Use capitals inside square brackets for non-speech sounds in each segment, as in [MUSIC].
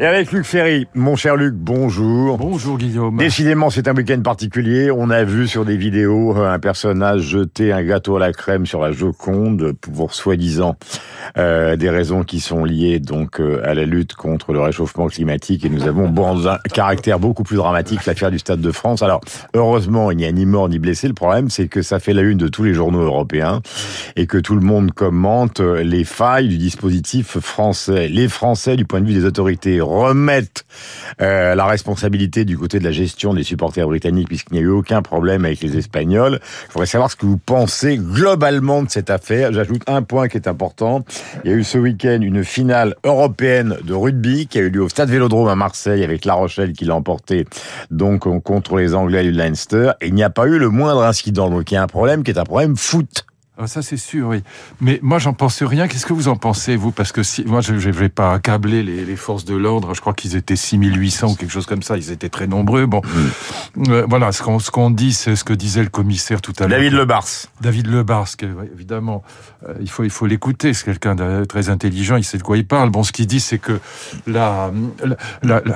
Et avec Luc Ferry. Mon cher Luc, bonjour. Bonjour Guillaume. Décidément, c'est un week-end particulier. On a vu sur des vidéos euh, un personnage jeter un gâteau à la crème sur la Joconde pour soi-disant euh, des raisons qui sont liées donc euh, à la lutte contre le réchauffement climatique. Et nous avons [LAUGHS] bon, un caractère beaucoup plus dramatique l'affaire du Stade de France. Alors, heureusement, il n'y a ni mort ni blessé. Le problème, c'est que ça fait la une de tous les journaux européens et que tout le monde commente les failles du dispositif français. Les Français, du point de vue des autorités remettent euh, la responsabilité du côté de la gestion des supporters britanniques puisqu'il n'y a eu aucun problème avec les Espagnols. Je voudrais savoir ce que vous pensez globalement de cette affaire. J'ajoute un point qui est important. Il y a eu ce week-end une finale européenne de rugby qui a eu lieu au Stade Vélodrome à Marseille avec La Rochelle qui l'a emporté donc contre les Anglais du Leinster. Et il n'y a pas eu le moindre incident. Donc il y a un problème qui est un problème foot. Ah, ça c'est sûr, oui. Mais moi j'en pense rien. Qu'est-ce que vous en pensez, vous? Parce que si, moi je ne vais pas accabler les, les forces de l'ordre. Je crois qu'ils étaient 6800 ou quelque chose comme ça. Ils étaient très nombreux. Bon, Mm. euh, voilà, ce qu'on ce qu'on dit, c'est ce que disait le commissaire tout à l'heure. David Lebars. David Lebars, que, ouais, évidemment, euh, il faut il faut l'écouter. C'est quelqu'un de très intelligent. Il sait de quoi il parle. Bon, ce qu'il dit, c'est que la,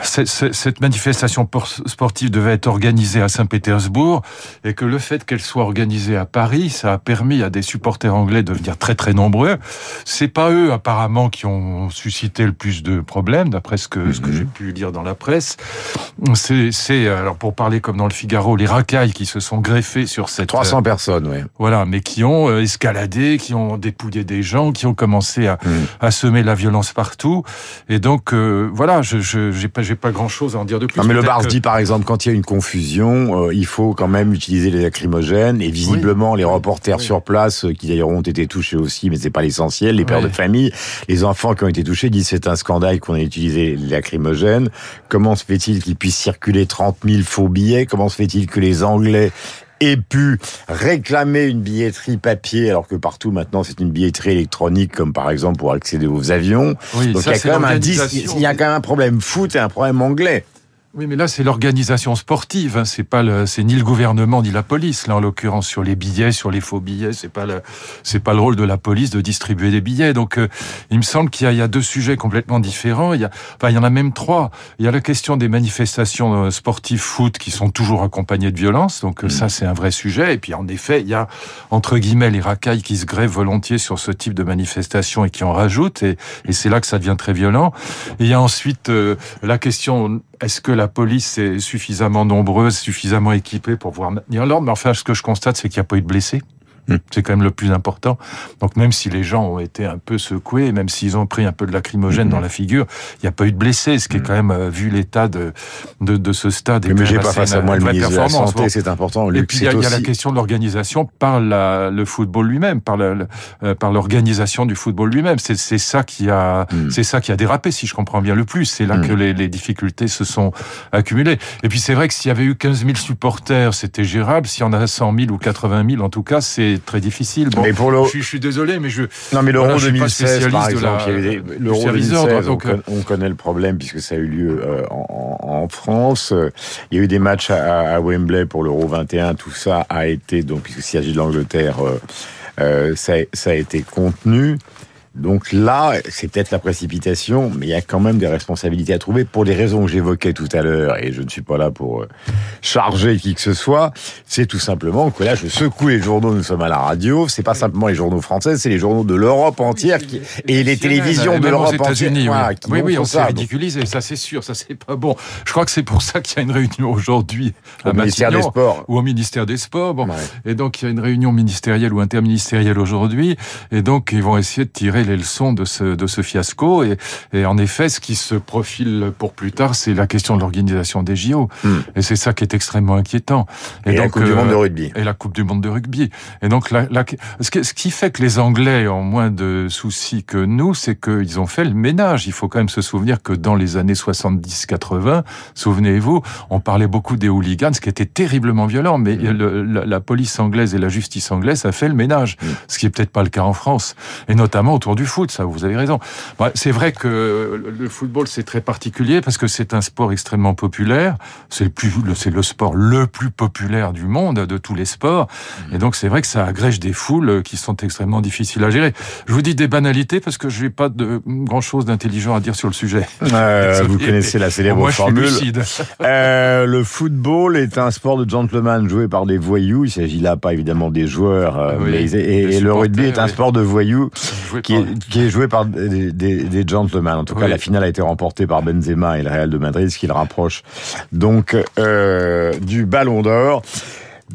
cette manifestation por- sportive devait être organisée à Saint-Pétersbourg et que le fait qu'elle soit organisée à Paris, ça a permis à des supporters anglais de venir très très nombreux. C'est pas eux apparemment qui ont suscité le plus de problèmes, d'après ce que ce que j'ai pu lire dans la presse. C'est alors pour parler comme dans le Figaro, les racailles qui se sont greffées sur cette 300 personnes, oui. voilà, mais qui ont euh, escaladé, qui ont dépouillé des gens, qui ont commencé à, Mm. à semer la violence partout. Et donc, euh, voilà, je j'ai pas, j'ai pas grand-chose à en dire de plus. Non, mais le Bars que- dit par exemple quand il y a une confusion, euh, il faut quand même utiliser les lacrymogènes et visiblement les reporters Oui. sur place euh, qui d'ailleurs ont été touchés aussi, mais c'est pas l'essentiel, les pères de famille, les enfants qui ont été touchés disent c'est un scandale qu'on ait utilisé les lacrymogènes. Comment se fait-il qu'il puisse circuler 30 000 faux billets? Comment se fait-il que les Anglais aient pu réclamer une billetterie papier alors que partout maintenant c'est une billetterie électronique comme par exemple pour accéder aux avions? Oui, Donc ça, il y a quand même un il y a quand même un problème foot et un problème anglais. Oui, mais là, c'est l'organisation sportive. hein. C'est pas le, c'est ni le gouvernement ni la police. Là, en l'occurrence, sur les billets, sur les faux billets, c'est pas le, c'est pas le rôle de la police de distribuer des billets. Donc, euh, il me semble qu'il y, a- il y a deux sujets complètement différents. Il y a, enfin, il y en a même trois. Il y a la question des manifestations euh, sportives foot qui sont toujours accompagnées de violence. Donc, euh, ça, c'est un vrai sujet. Et puis, en effet, il y a entre guillemets les racailles qui se grèvent volontiers sur ce type de manifestation et qui en rajoutent. Et, et c'est là que ça devient très violent. Et il y a ensuite euh, la question est-ce que la police est suffisamment nombreuse, suffisamment équipée pour pouvoir maintenir l'ordre? Mais enfin, ce que je constate, c'est qu'il n'y a pas eu de blessés. Hmm. C'est quand même le plus important. Donc même si les gens ont été un peu secoués, même s'ils ont pris un peu de lacrymogène Hmm. dans la figure, il n'y a pas eu de blessés, ce qui est quand même, euh, vu l'état de, de, de ce stade... Mais quand j'ai pas face à une- moi le ministre de la. Santé, c'est important. Et puis il y, a- y la question de l'organisation par la, le football lui-même, par la- le- euh, par l'organisation du football lui-même. C'est c'est ça qui a, Mm. c'est ça qui a dérapé, si je comprends bien le plus. C'est là Mm. que les, les difficultés se sont accumulées. Et puis c'est vrai que s'il y avait eu 15 000 supporters, c'était gérable. S'il y en a 100 000 ou 80 000, en tout cas, c'est très difficile. Bon, Mais pour le- je, suis- je suis désolé, mais je Non, mais l'Euro Voilà, je suis pas 2016, par exemple, l'Euro service 2016, d'ordre, on, donc, con- on connaît le problème puisque ça a eu lieu euh, en, en- France. Il y a eu des matchs à, à Wembley pour l'Euro 21. Tout ça a été, donc, puisque s'il s'agit de l'Angleterre, euh, euh, ça, ça a été contenu. Donc là, c'est peut-être la précipitation, mais il y a quand même des responsabilités à trouver pour les raisons que j'évoquais tout à l'heure, et je ne suis pas là pour euh, charger qui que ce soit. C'est tout simplement que là, je secoue les journaux, nous sommes à la radio, c'est pas simplement les journaux français, c'est les journaux de l'Europe entière qui, et les télévisions de l'Europe entière. Voilà, oui. qui Oui, oui, on s'est ridiculisé, ça c'est sûr, ça c'est pas bon. Je crois que c'est pour ça qu'il y a une réunion aujourd'hui à Au ministère des Sports. ou au ministère des Sports. Bon, Ouais. et donc il y a une réunion ministérielle ou interministérielle aujourd'hui, et donc ils vont essayer de tirer les leçons de ce de ce fiasco. Et, et en effet, ce qui se profile pour plus tard, c'est la question de l'organisation des JO. Hmm. Et c'est ça qui est extrêmement inquiétant. Et, la Coupe du euh, Monde de rugby. et la Coupe du Monde de rugby. Et donc, la, la- ce, qui, fait que les Anglais ont moins de soucis que nous, c'est qu'ils ont fait le ménage. Il faut quand même se souvenir que dans les années 70-80, souvenez-vous, on parlait beaucoup des hooligans, ce qui était terriblement violent, mais le- la, la police anglaise et la justice anglaise a fait le ménage, Mm. ce qui est peut-être pas le cas en France, et notamment autour autour du foot, ça, vous avez raison. c'est vrai que le football, c'est très particulier parce que c'est un sport extrêmement populaire. C'est le plus, c'est le sport le plus populaire du monde, de tous les sports. Et donc, c'est vrai que ça agrège des foules qui sont extrêmement difficiles à gérer. Je vous dis des banalités parce que je n'ai pas de grand chose d'intelligent à dire sur le sujet. Euh, vous [LAUGHS] connaissez la célèbre formule. [LAUGHS] Euh, le football est un sport de gentleman joué par des voyous. Il s'agit là pas évidemment des joueurs, euh, mais, et, le rugby est un sport de voyous qui est, qui est, joué par des, des, des gentlemen. En tout cas, la finale a été remportée par Benzema et le Real de Madrid, ce qui le rapproche donc euh, du Ballon d'Or.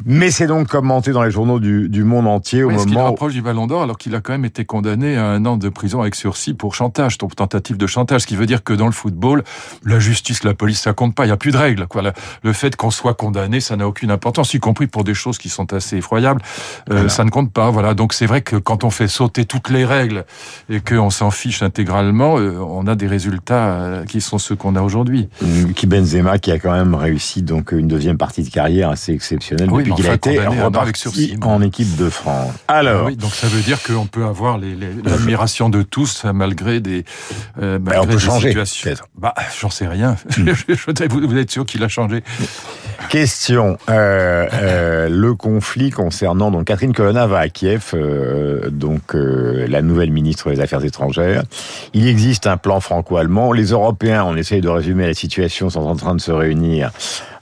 Mais c'est donc commenté dans les journaux du, du monde entier au moment. Qu'il rapproche du Ballon d'Or alors qu'il a quand même été condamné à un an de prison avec sursis pour chantage, pour tentative de chantage. Ce qui veut dire que dans le football, la justice, la police, ça compte pas. Il y a plus de règles. Quoi. Le fait qu'on soit condamné, ça n'a aucune importance, y compris pour des choses qui sont assez effroyables. Euh, ça ne compte pas. Voilà. Donc c'est vrai que quand on fait sauter toutes les règles et qu'on s'en fiche intégralement, euh, on a des résultats euh, qui sont ceux qu'on a aujourd'hui. Qui Benzema qui a quand même réussi donc une deuxième partie de carrière assez exceptionnelle il a été reparti en équipe de France. Alors, oui, donc ça veut dire qu'on peut avoir l'admiration de tous malgré des, euh, malgré on peut des changer, situations. Bah, j'en sais rien. [LAUGHS] Hmm. vous, êtes sûr qu'il a changé Question euh, euh, le conflit concernant donc Catherine Colonna va à Kiev, euh, donc euh, la nouvelle ministre des Affaires étrangères. Il existe un plan franco-allemand. Les Européens, on essaye de résumer la situation, sont en train de se réunir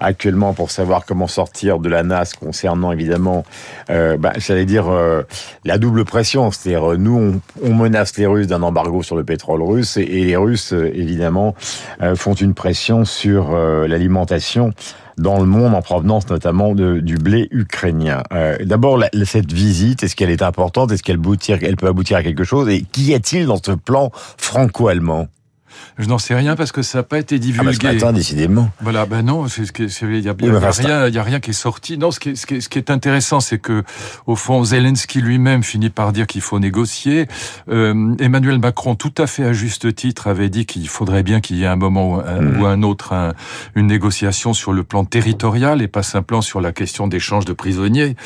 actuellement pour savoir comment sortir de la NAS concernant évidemment, euh, bah, j'allais dire, euh, la double pression. C'est-à-dire, euh, nous, on, on, menace les Russes d'un embargo sur le pétrole russe et, les Russes, euh, évidemment, font une pression sur l'alimentation dans le monde en provenance notamment de, du blé ukrainien. Euh, D'abord, cette visite, est-ce qu'elle est importante? Est-ce qu'elle elle peut aboutir à quelque chose? Et qu'y a-t-il dans ce plan franco-allemand? Je n'en sais rien parce que ça n'a pas été divulgué. Ah bah ce décidément. Voilà, ben non, il n'y a, a, rien, y a rien qui est sorti. Non, ce qui est, ce qui est, ce qui est intéressant, c'est que au fond, Zelensky lui-même finit par dire qu'il faut négocier. Euh, Emmanuel Macron, tout à fait à juste titre, avait dit qu'il faudrait bien qu'il y ait un moment ou un, hmm. ou un autre un, une négociation sur le plan territorial et pas simplement sur la question d'échange de prisonniers.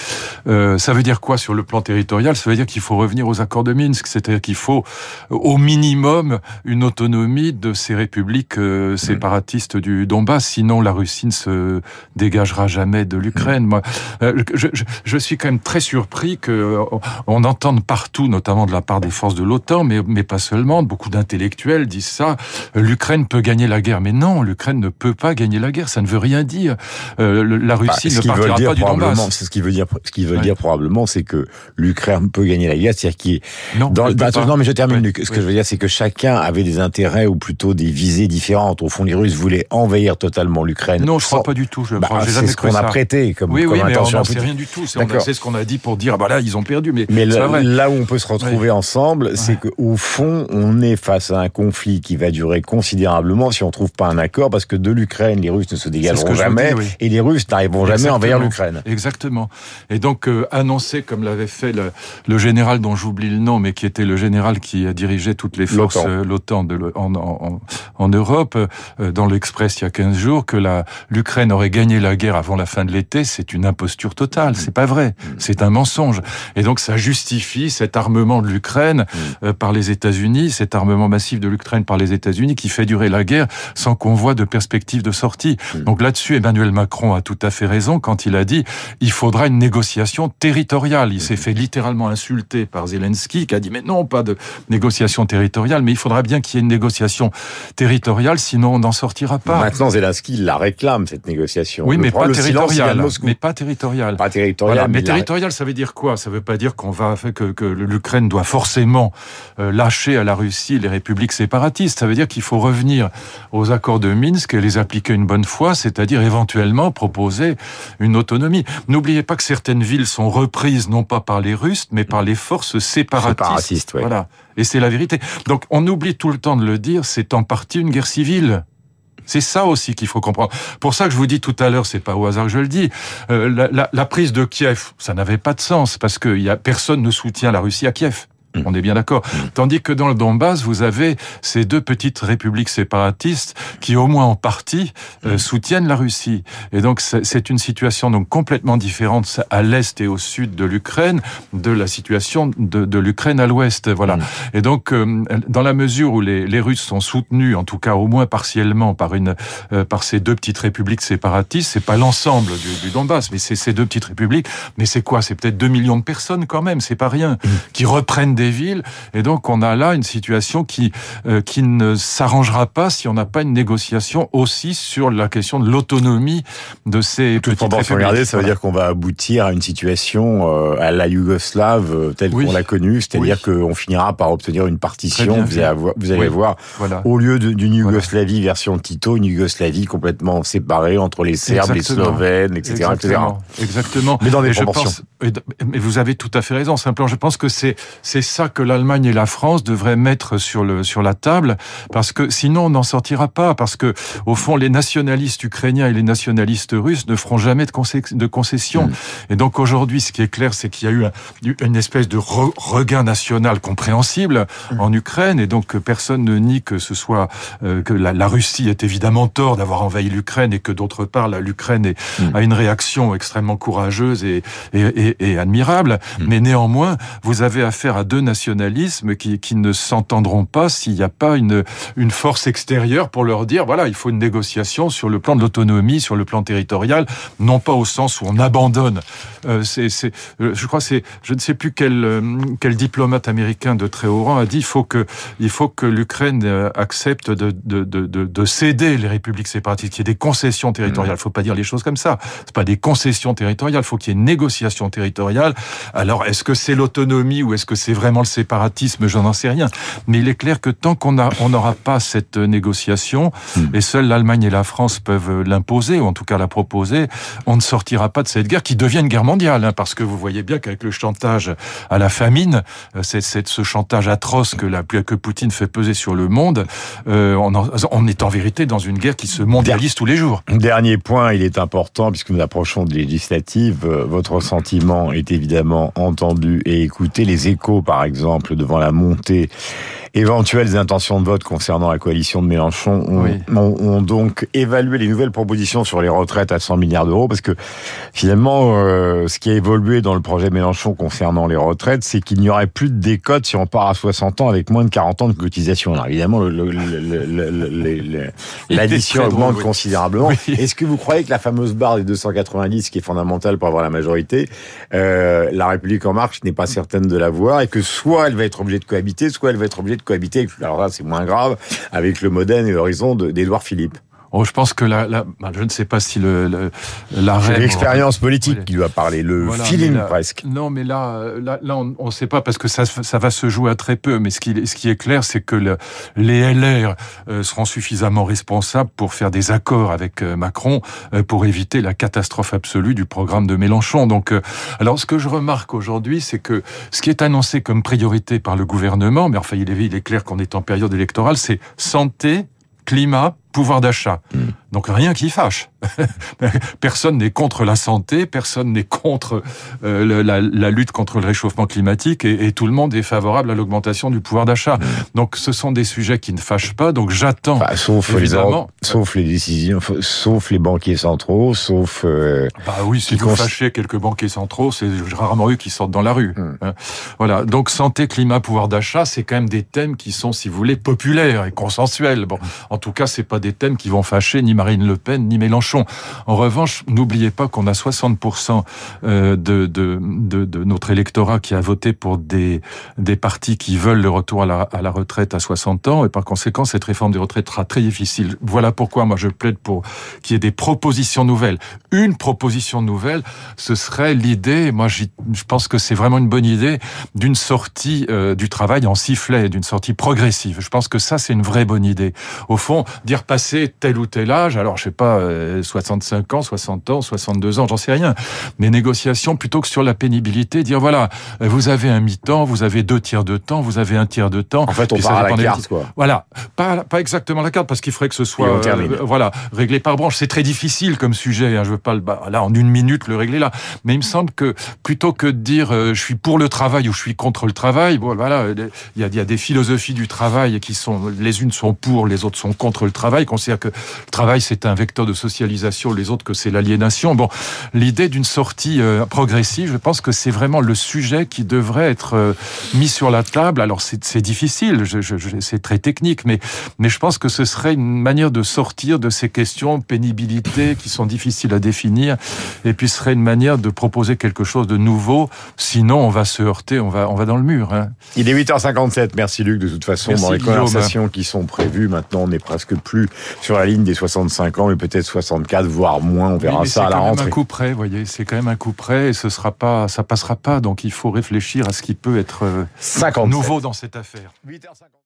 Euh, ça veut dire quoi sur le plan territorial? Ça veut dire qu'il faut revenir aux accords de Minsk, c'est-à-dire qu'il faut au minimum une autonomie de ces républiques euh, séparatistes du Donbass. Sinon, la Russie ne se dégagera jamais de l'Ukraine. Moi, euh, je, je, je, suis quand même très surpris que euh, on entende partout, notamment de la part des forces de l'OTAN, mais, mais pas seulement. Beaucoup d'intellectuels disent ça. L'Ukraine peut gagner la guerre, mais non, l'Ukraine ne peut pas gagner la guerre. Ça ne veut rien dire. la bah, Russie ne partira pas du Donbass. C'est ce qu'il veut dire. Ce qu'il veut dire probablement, c'est que l'Ukraine peut gagner la guerre, c'est-à-dire qu'il non, dans, bah, non, mais je termine. ce que je veux dire, c'est que chacun avait des intérêts ou plutôt des visées différentes. Au fond, les Russes voulaient envahir totalement l'Ukraine. Non, je crois pas du tout. Je bah, c'est ce qu'on a prêté comme, oui, comme oui, mais on n'en sait rien du tout. C'est ce qu'on a dit pour dire, ah bah là, ils ont perdu. Mais, mais là où on peut se retrouver ensemble, c'est qu'au fond, on est face à un conflit qui va durer considérablement si on trouve pas un accord, parce que de l'Ukraine, les Russes ne se dégageront jamais, et les Russes n'arriveront jamais à envahir l'Ukraine. Exactement. Et donc, euh, annoncer, comme l'avait fait le, le général dont j'oublie le nom, mais qui était le général qui a dirigé toutes les forces, l'OTAN euh, en, en, en, Europe, euh, dans l'Express il y a 15 jours, que l'Ukraine aurait gagné la guerre avant la fin de l'été, c'est une imposture totale. C'est pas vrai. C'est un mensonge. Et donc ça justifie cet armement de l'Ukraine euh, par les États-Unis, cet armement massif de l'Ukraine par les États-Unis qui fait durer la guerre sans qu'on voit de perspective de sortie. Donc là-dessus, Emmanuel Macron a tout à fait raison quand il a dit il faudra une négociation territoriale. Il s'est fait littéralement insulter par Zelensky qui a dit mais non, pas de négociation territoriale, mais il faudra bien qu'il y ait une négociation territoriale, sinon on n'en sortira pas. Maintenant, Zelensky la réclame, cette négociation. Oui, mais pas, territoriale, mais pas territoriale. Pas territoriale. mais, territoriale, ça veut dire quoi? Ça veut pas dire qu'on va que, que l'Ukraine doit forcément euh, lâcher à la Russie les républiques séparatistes. Ça veut dire qu'il faut revenir aux accords de Minsk et les appliquer une bonne fois, c'est-à-dire éventuellement proposer une autonomie. N'oubliez pas que certaines villes sont reprises non pas par les Russes, mais par les forces séparatistes. séparatistes Voilà. Et c'est la vérité. Donc on oublie tout le temps de le dire, c'est en partie une guerre civile. C'est ça aussi qu'il faut comprendre. Pour ça que je vous dis tout à l'heure, c'est pas au hasard que je le dis. Euh, la, prise de Kiev, ça n'avait pas de sens parce que y a personne ne soutient la Russie à Kiev. Mmh. On est bien d'accord. Mmh. Tandis que dans le Donbass, vous avez ces deux petites républiques séparatistes qui, au moins en partie, euh, mmh. soutiennent la Russie. Et donc, c'est une situation donc complètement différente à l'est et au sud de l'Ukraine de la situation de, de l'Ukraine à l'ouest. Voilà. Et donc, euh, dans la mesure où les, les, Russes sont soutenus, en tout cas au moins partiellement, par une euh, par ces deux petites républiques séparatistes, c'est pas l'ensemble du, du, Donbass, mais c'est ces deux petites républiques. Mais c'est quoi? C'est peut-être 2 millions de personnes quand même. C'est pas rien qui reprennent des villes. Et donc, on a là une situation qui, euh, qui ne s'arrangera pas si on n'a pas une négociation aussi sur la question de l'autonomie de ces Tout petites républiques. Regarder, ça veut dire qu'on va aboutir à une situation euh, à la Yougoslave euh, telle qu'on l'a connue, c'est-à-dire oui. qu'on finira par obtenir une partition. Vous, allez avoir, vous allez oui. voir, voilà. au lieu d'une Yougoslavie voilà. version Tito, une Yougoslavie complètement séparée entre les Serbes, Exactement. les Slovènes, etc. Exactement. etc. Exactement. Mais dans des et proportions. Pense, mais vous avez tout à fait raison. Simplement, je pense que c'est c'est ça que l'Allemagne et la France devraient mettre sur le sur la table, parce que sinon on n'en sortira pas. Parce que au fond, les nationalistes ukrainiens et les nationalistes russes ne feront jamais de, concé de concessions. Mmh. Et donc aujourd'hui, ce qui est clair, c'est qu'il y a eu un, une espèce de re regain national compréhensible mmh. en Ukraine, et donc personne ne nie que ce soit euh, que la, la, Russie est évidemment tort d'avoir envahi l'Ukraine et que d'autre part, l'Ukraine mmh. a une réaction extrêmement courageuse et, et, et, et admirable. Mais néanmoins, vous avez affaire à deux nationalismes qui, qui ne s'entendront pas s'il n'y a pas une, une force extérieure pour leur dire voilà, il faut une négociation sur le plan de l'autonomie, sur le plan territorial, non pas au sens où on abandonne. Euh, c'est, je crois c'est, je ne sais plus quel, euh, quel diplomate américain de très haut rang a dit il faut que, il faut que l'Ukraine euh, accepte de, de, de, de, céder les républiques séparatistes, qu'il y ait des concessions territoriales. Il mmh. faut pas dire les choses comme ça. C'est pas des concessions territoriales. Il faut qu'il y ait une négociation territoriale. Alors, est-ce que c'est l'autonomie ou est-ce que c'est vraiment le séparatisme Je n'en sais rien. Mais il est clair que tant qu'on n'aura pas cette négociation, mmh. et seuls l'Allemagne et la France peuvent l'imposer, ou en tout cas la proposer, on ne sortira pas de cette guerre qui devient une guerre mondiale. Hein, parce que vous voyez bien qu'avec le chantage à la famine, c'est ce chantage atroce que, la, que Poutine fait peser sur le monde, euh, on, en, on, est en vérité dans une guerre qui se mondialise tous les jours. Dernier point, il est important, puisque nous approchons de législatives, votre sentiment est évidemment entendu et écouté. Les échos, par exemple, devant la montée éventuelles intentions de vote concernant la coalition de Mélenchon ont, oui. ont, ont, donc évalué les nouvelles propositions sur les retraites à 100 milliards d'euros parce que finalement, euh, ce qui a évolué dans le projet Mélenchon concernant les retraites, c'est qu'il n'y aurait plus de décote si on part à 60 ans avec moins de 40 ans de cotisation. Alors évidemment, l'addition augmente oui. considérablement. Oui. Est-ce que vous croyez que la fameuse barre des 290, qui est fondamentale pour avoir la majorité, euh, la République en marche n'est pas certaine de l'avoir et que soit elle va être obligée de cohabiter, soit elle va être obligée de cohabiter, alors là c'est moins grave, avec le Modène et l'Horizon d'Édouard Philippe Oh, je pense que la, la bah, je ne sais pas si le, le la C'est l'expérience politique oui. qui doit parler, le voilà, feeling là, presque. Non, mais là, là, là on ne sait pas parce que ça, ça va se jouer à très peu. Mais ce qui, ce qui est clair, c'est que le, les LR euh, seront suffisamment responsables pour faire des accords avec euh, Macron euh, pour éviter la catastrophe absolue du programme de Mélenchon. Donc, alors, ce que je remarque aujourd'hui, c'est que ce qui est annoncé comme priorité par le gouvernement, mais enfin, il est, il est clair qu'on est en période électorale, c'est santé, climat, pouvoir d'achat. Mmh. Donc rien qui fâche. [LAUGHS] personne n'est contre la santé, personne n'est contre euh, la, la, lutte contre le réchauffement climatique et, et tout le monde est favorable à l'augmentation du pouvoir d'achat. Mmh. Donc ce sont des sujets qui ne fâchent pas. Donc j'attends. Bah, sauf évidemment, les, sauf les décisions, sauf les banquiers centraux, sauf. Euh, bah oui, si vous fâchez quelques banquiers centraux, c'est rarement eux qui sortent dans la rue. Mmh. Hein. Voilà. Donc santé, climat, pouvoir d'achat, c'est quand même des thèmes qui sont, si vous voulez, populaires et consensuels. Bon, en tout cas, c'est pas des thèmes qui vont fâcher ni Marine Le Pen ni Mélenchon. En revanche, n'oubliez pas qu'on a 60% de, de, de, de, notre électorat qui a voté pour des, des partis qui veulent le retour à la, à la retraite à 60 ans, et par conséquent, cette réforme des retraites sera très difficile. Voilà pourquoi moi je plaide pour qu'il y ait des propositions nouvelles. Une proposition nouvelle, ce serait l'idée, moi je pense que c'est vraiment une bonne idée, d'une sortie euh, du travail en sifflet, d'une sortie progressive. Je pense que ça, c'est une vraie bonne idée. Au fond, dire passer tel ou tel âge, alors je sais pas, 65 ans, 60 ans, 62 ans, j'en sais rien, mais négociation plutôt que sur la pénibilité, dire voilà, vous avez un mi-temps, vous avez deux tiers de temps, vous avez un tiers de temps. En fait, on part à la carte, quoi. Voilà, pas, pas exactement la carte, parce qu'il faudrait que ce soit euh, voilà réglé par branche. C'est très difficile comme sujet. Hein, je veux pas le bah, là en une minute le régler là, mais il me semble que plutôt que de dire euh, je suis pour le travail ou je suis contre le travail, bon voilà, il y a, y a, des philosophies du travail qui sont les unes sont pour, les autres sont contre le travail. Considère que le travail c'est un vecteur de socialisation, les autres que c'est l'aliénation. Bon, l'idée d'une sortie euh, progressive, je pense que c'est vraiment le sujet qui devrait être mis sur la table. Alors c'est difficile, je, je, c'est très technique, mais mais je pense que ce serait une manière de sortir de ces questions pénibilité qui sont difficiles à définir, et puis ce serait une manière de proposer quelque chose de nouveau. Sinon, on va se heurter, on va, on va dans le mur. Hein. Il est 8h57. Merci Luc. De toute façon, dans les conversations qui sont prévues, maintenant, on n'est presque plus sur la ligne des 65 ans, mais peut-être 64, voire moins. On verra ça à la rentrée. C'est un coup près, voyez. C'est quand même un coup près, et ce sera pas, ça passera pas. Donc, il faut réfléchir à ce qui peut être euh, nouveau dans cette affaire. 8h50.